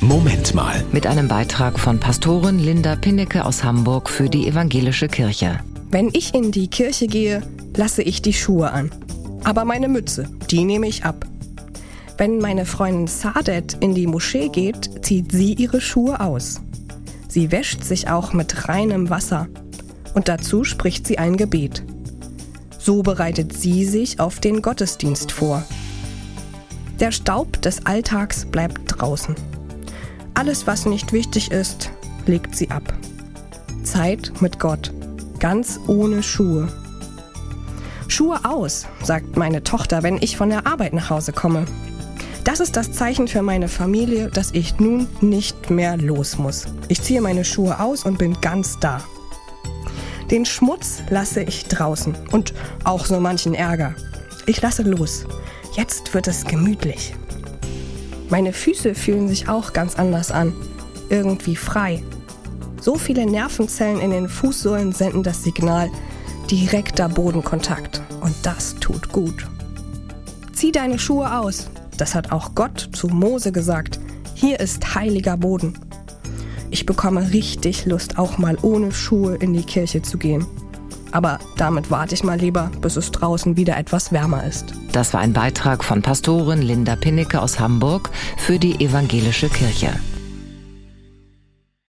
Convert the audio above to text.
Moment mal. Mit einem Beitrag von Pastorin Linda Pinnecke aus Hamburg für die Evangelische Kirche. Wenn ich in die Kirche gehe, lasse ich die Schuhe an. Aber meine Mütze, die nehme ich ab. Wenn meine Freundin Sadet in die Moschee geht, zieht sie ihre Schuhe aus. Sie wäscht sich auch mit reinem Wasser. Und dazu spricht sie ein Gebet. So bereitet sie sich auf den Gottesdienst vor. Der Staub des Alltags bleibt draußen. Alles, was nicht wichtig ist, legt sie ab. Zeit mit Gott, ganz ohne Schuhe. Schuhe aus, sagt meine Tochter, wenn ich von der Arbeit nach Hause komme. Das ist das Zeichen für meine Familie, dass ich nun nicht mehr los muss. Ich ziehe meine Schuhe aus und bin ganz da. Den Schmutz lasse ich draußen und auch so manchen Ärger. Ich lasse los. Jetzt wird es gemütlich. Meine Füße fühlen sich auch ganz anders an. Irgendwie frei. So viele Nervenzellen in den Fußsohlen senden das Signal direkter Bodenkontakt. Und das tut gut. Zieh deine Schuhe aus. Das hat auch Gott zu Mose gesagt. Hier ist heiliger Boden. Ich bekomme richtig Lust, auch mal ohne Schuhe in die Kirche zu gehen. Aber damit warte ich mal lieber, bis es draußen wieder etwas wärmer ist. Das war ein Beitrag von Pastorin Linda Pinnecke aus Hamburg für die Evangelische Kirche.